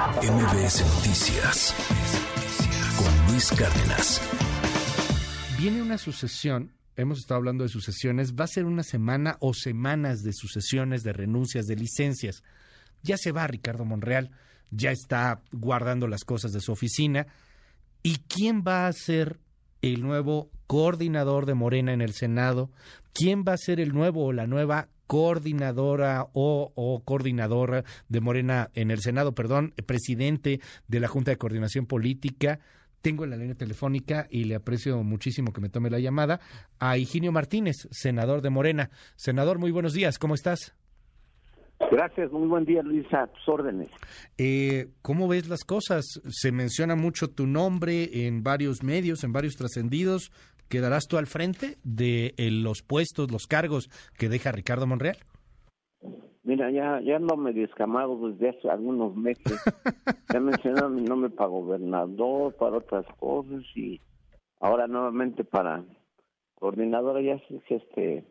MBS Noticias con Luis Cárdenas. Viene una sucesión, hemos estado hablando de sucesiones, va a ser una semana o semanas de sucesiones, de renuncias, de licencias. Ya se va Ricardo Monreal, ya está guardando las cosas de su oficina. ¿Y quién va a ser el nuevo coordinador de Morena en el Senado? ¿Quién va a ser el nuevo o la nueva coordinadora o, coordinadora de Morena en el Senado, perdón, presidente de la Junta de Coordinación Política. Tengo en la línea telefónica y le aprecio muchísimo que me tome la llamada a Higinio Martínez, senador de Morena. Senador, muy buenos días, ¿cómo estás? Gracias, muy buen día Luis, a tus órdenes. Eh, ¿Cómo ves las cosas? Se menciona mucho tu nombre en varios medios, en varios trascendidos. ¿Quedarás tú al frente de eh, los puestos, los cargos que deja Ricardo Monreal? Mira, ya, ya no me descamado desde hace algunos meses. ya mencionaron mi nombre para gobernador, para otras cosas y ahora nuevamente para coordinadora. Ya sé que este,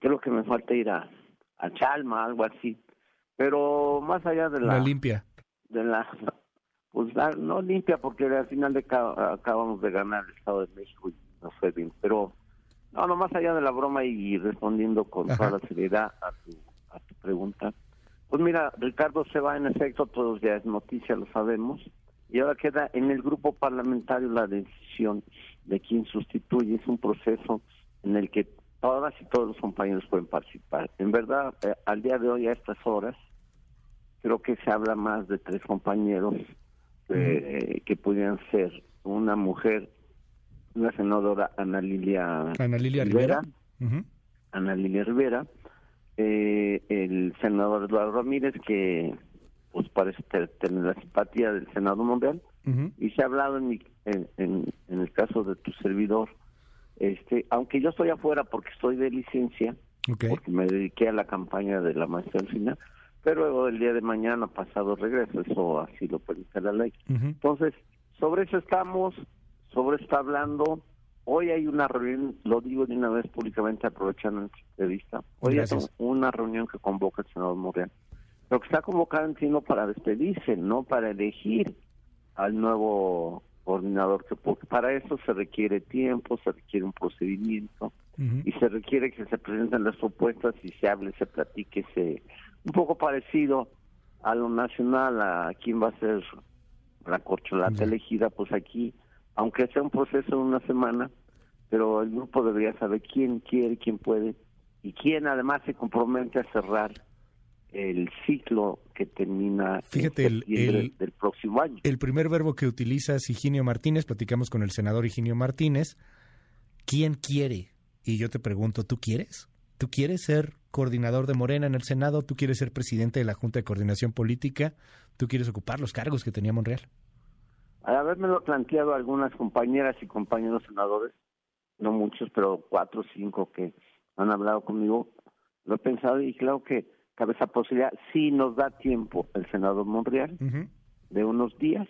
creo que me falta ir a, a Chalma, algo así. Pero más allá de la. La limpia. De la. Pues no limpia, porque al final de acabamos de ganar el Estado de México y fue bien. Pero, no, no, más allá de la broma y respondiendo con toda la seriedad a tu, a tu pregunta. Pues mira, Ricardo se va en efecto, todos ya es noticia, lo sabemos. Y ahora queda en el grupo parlamentario la decisión de quién sustituye. Es un proceso en el que todas y todos los compañeros pueden participar. En verdad, eh, al día de hoy, a estas horas, creo que se habla más de tres compañeros eh, que pudieran ser una mujer la senadora Ana Lilia, Ana Lilia Rivera, Ana Lilia Rivera, eh, el senador Eduardo Ramírez, que pues parece tener la simpatía del Senado Mundial, y se ha hablado en, en, en, el caso de tu servidor, este aunque yo estoy afuera porque estoy de licencia, porque me dediqué a la campaña de la maestra final, pero el día de mañana pasado regreso, eso así lo permite la ley. Entonces, sobre eso estamos, sobre está hablando. Hoy hay una reunión, lo digo de una vez públicamente aprovechando esta entrevista. Hoy hay una reunión que convoca el senador Moreno. Lo que está convocando sino para despedirse, no para elegir al nuevo coordinador, que porque para eso se requiere tiempo, se requiere un procedimiento y se requiere que se presenten las propuestas y se hable, se platique, se un poco parecido a lo nacional, a quién va a ser la corcholata elegida, pues aquí aunque sea un proceso de una semana, pero el grupo debería saber quién quiere, quién puede y quién además se compromete a cerrar el ciclo que termina Fíjate, el, del próximo año. El primer verbo que utiliza es Higinio Martínez, platicamos con el senador Higinio Martínez. ¿Quién quiere? Y yo te pregunto, ¿tú quieres? ¿Tú quieres ser coordinador de Morena en el Senado? ¿Tú quieres ser presidente de la Junta de Coordinación Política? ¿Tú quieres ocupar los cargos que tenía Monreal? Al haberme planteado algunas compañeras y compañeros senadores, no muchos, pero cuatro o cinco que han hablado conmigo, lo he pensado y claro que cabe esa posibilidad. Si nos da tiempo el senador Monreal de unos días,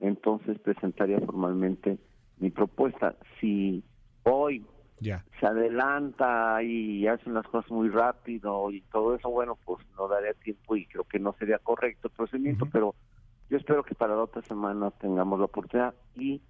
entonces presentaría formalmente mi propuesta. Si hoy se adelanta y hacen las cosas muy rápido y todo eso, bueno, pues no daría tiempo y creo que no sería correcto el procedimiento, pero yo espero que para la otra semana tengamos la oportunidad y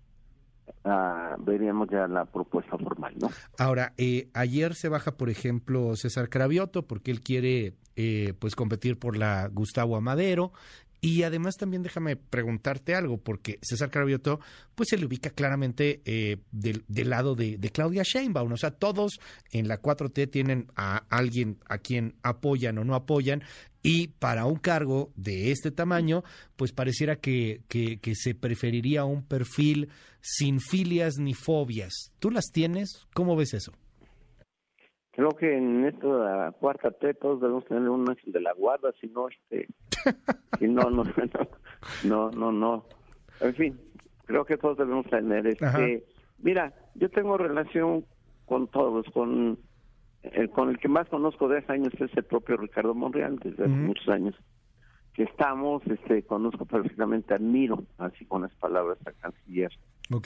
uh, veríamos ya la propuesta formal, ¿no? Ahora, eh, ayer se baja, por ejemplo, César Cravioto porque él quiere eh, pues competir por la Gustavo Amadero y además también déjame preguntarte algo, porque César Carabioto pues se le ubica claramente eh, del, lado de, de, Claudia Sheinbaum. O sea, todos en la 4T tienen a alguien a quien apoyan o no apoyan. Y para un cargo de este tamaño, pues pareciera que, que, que se preferiría un perfil sin filias ni fobias. ¿Tú las tienes? ¿Cómo ves eso? Creo que en la cuarta T todos debemos tener un ángel de la guarda, si no, este, si no, no, no, no, no, en fin, creo que todos debemos tener, este, mira, yo tengo relación con todos, con el, con el que más conozco de hace años es el propio Ricardo Monreal, desde hace muchos años que estamos, este, conozco perfectamente, admiro, así con las palabras al canciller,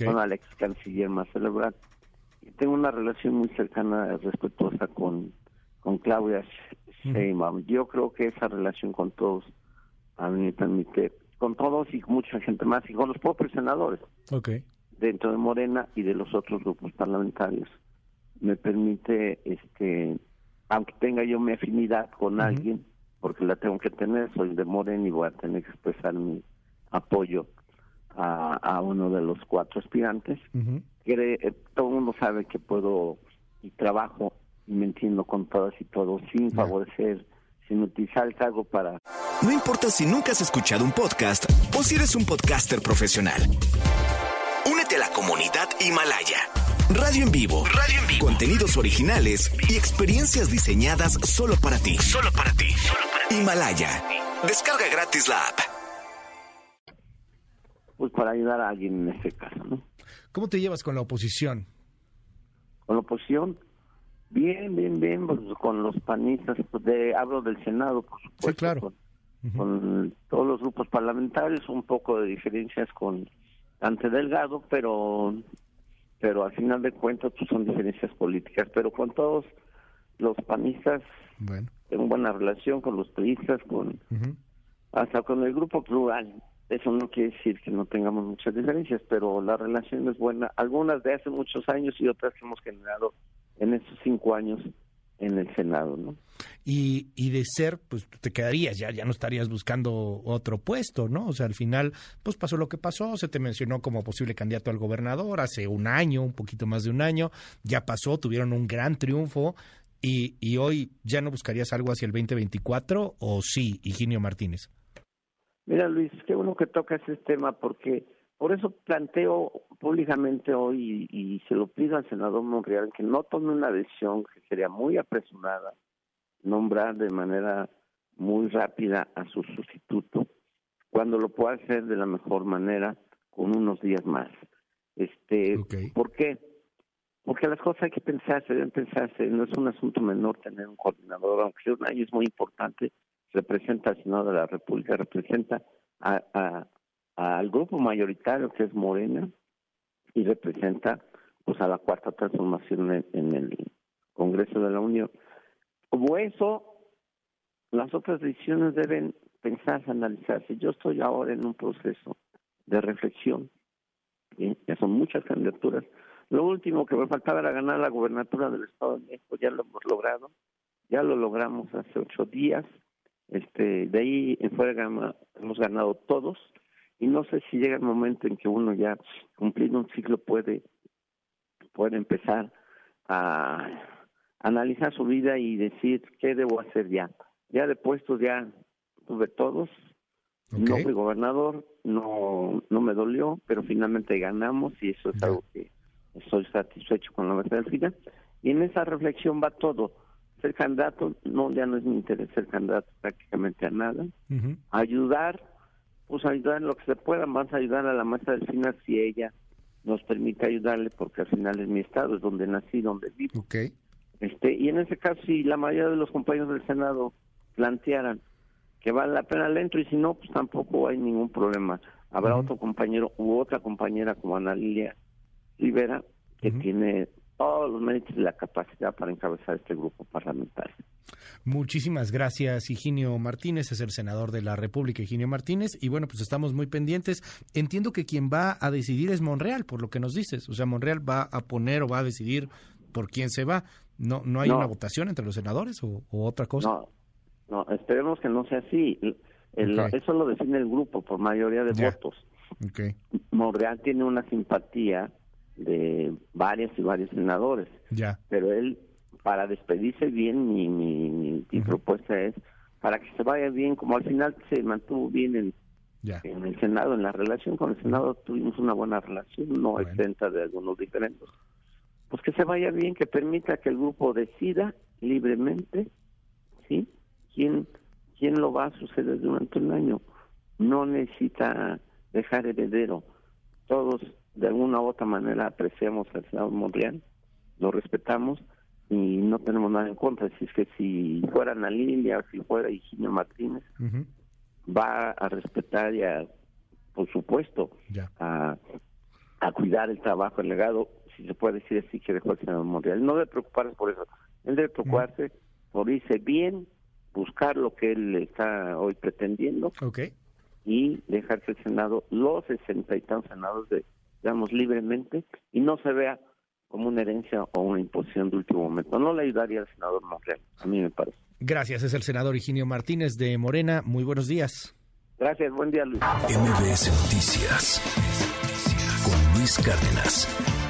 con al ex canciller más celebrado tengo una relación muy cercana, respetuosa con, con Claudia Sheinbaum. Yo creo que esa relación con todos, a mí me permite, con todos y mucha gente más, y con los propios senadores. Okay. Dentro de Morena y de los otros grupos parlamentarios. Me permite, este, aunque tenga yo mi afinidad con alguien, porque la tengo que tener, soy de Morena y voy a tener que expresar mi apoyo a, uno de los cuatro aspirantes. Eh, todo el mundo sabe que puedo y trabajo y me entiendo con todas y todos sin favorecer, sin utilizar el cargo para... No importa si nunca has escuchado un podcast o si eres un podcaster profesional. Únete a la comunidad Himalaya. Radio en vivo. Radio en vivo. Contenidos originales y experiencias diseñadas solo para ti. Solo para ti. Himalaya. Descarga gratis la app. Pues para ayudar a alguien en este caso, ¿no? ¿Cómo te llevas con la oposición? Con la oposición, bien, bien, bien, pues, con los panistas, pues, de, hablo del Senado, por supuesto. Sí, claro. Con, todos los grupos parlamentarios, un poco de diferencias con Ante Delgado, pero pero al final de cuentas pues, son diferencias políticas, pero con todos los panistas bueno. tengo buena relación con los periodistas, con hasta con el grupo plural. Eso no quiere decir que no tengamos muchas diferencias, pero la relación es buena. Algunas de hace muchos años y otras que hemos generado en estos cinco años en el Senado, ¿no? Y, y de ser, pues te quedarías, ya, ya no estarías buscando otro puesto, ¿no? O sea, al final, pues pasó lo que pasó, se te mencionó como posible candidato al gobernador hace un año, un poquito más de un año, ya pasó, tuvieron un gran triunfo, y, y hoy ya no buscarías algo hacia el 2024, o sí, Higinio Martínez. Mira, Luis, qué bueno que tocas ese tema porque por eso planteo públicamente hoy y, se lo pido al senador Monreal que no tome una decisión que sería muy apresurada, nombrar de manera muy rápida a su sustituto, cuando lo pueda hacer de la mejor manera con unos días más. Este, ¿Por qué? Porque las cosas hay que pensarse, deben pensarse, no es un asunto menor tener un coordinador, aunque es muy importante, representa al Senado de la República, representa a, al grupo mayoritario que es Morena y representa pues a la cuarta transformación en, el Congreso de la Unión. Como eso, las otras decisiones deben pensarse, analizarse. Yo estoy ahora en un proceso de reflexión. Ya son muchas candidaturas. Lo último que me faltaba era ganar la gobernatura del Estado de México. Ya lo hemos logrado. Ya lo logramos hace ocho días. Este, de ahí en fuera hemos ganado todos y no sé si llega el momento en que uno ya cumplido un ciclo puede puede empezar a analizar su vida y decir qué debo hacer ya. Ya de puestos ya tuve todos, no fui gobernador, no no me dolió, pero finalmente ganamos y eso es algo que estoy satisfecho con la verdad del final. Y en esa reflexión va todo ser candidato, no, ya no es mi interés ser candidato prácticamente a nada. Ayudar, pues ayudar en lo que se pueda, más ayudar a la maestra del final si ella nos permite ayudarle, porque al final es mi estado, es donde nací, donde vivo. Okay. Este, y en ese caso, si la mayoría de los compañeros del Senado plantearan que vale la pena el entro, y si no, pues tampoco hay ningún problema. Habrá otro compañero u otra compañera como Ana Lilia Rivera, que tiene todos los méritos y la capacidad para encabezar este grupo parlamentario. Muchísimas gracias, Higinio Martínez, es el senador de la República, Higinio Martínez, y bueno, pues estamos muy pendientes. Entiendo que quien va a decidir es Monreal, por lo que nos dices, o sea, Monreal va a poner o va a decidir por quién se va. ¿No, no hay una votación entre los senadores o, otra cosa? No, no, esperemos que no sea así. Eso lo define el grupo por mayoría de votos. Monreal tiene una simpatía de varias y varios senadores. Ya. Pero él, para despedirse bien, mi, mi, mi, propuesta es para que se vaya bien, como al final se mantuvo bien en, en el Senado, en la relación con el Senado tuvimos una buena relación, no bueno. exenta de algunos diferentes. Pues que se vaya bien, que permita que el grupo decida libremente, ¿sí? ¿Quién, quién lo va a suceder durante un año? No necesita dejar heredero. Todos de alguna u otra manera apreciamos al senador Monreal, lo respetamos y no tenemos nada en contra. Si es que si fuera Ana Lilia o si fuera Higinio Martínez, va a respetar y a, por supuesto, a, a cuidar el trabajo, el legado, si se puede decir así, que dejó el senador Monreal. No debe preocuparse por eso. Él debe preocuparse por irse bien, buscar lo que él está hoy pretendiendo. y dejar que el Senado, los sesenta y tantos senados, de, digamos, libremente y no se vea como una herencia o una imposición de último momento. No le ayudaría al senador Monreal, a mí me parece. Gracias, es el senador Higinio Martínez de Morena. Muy buenos días. Gracias, buen día Luis. MBS Noticias con Luis Cárdenas.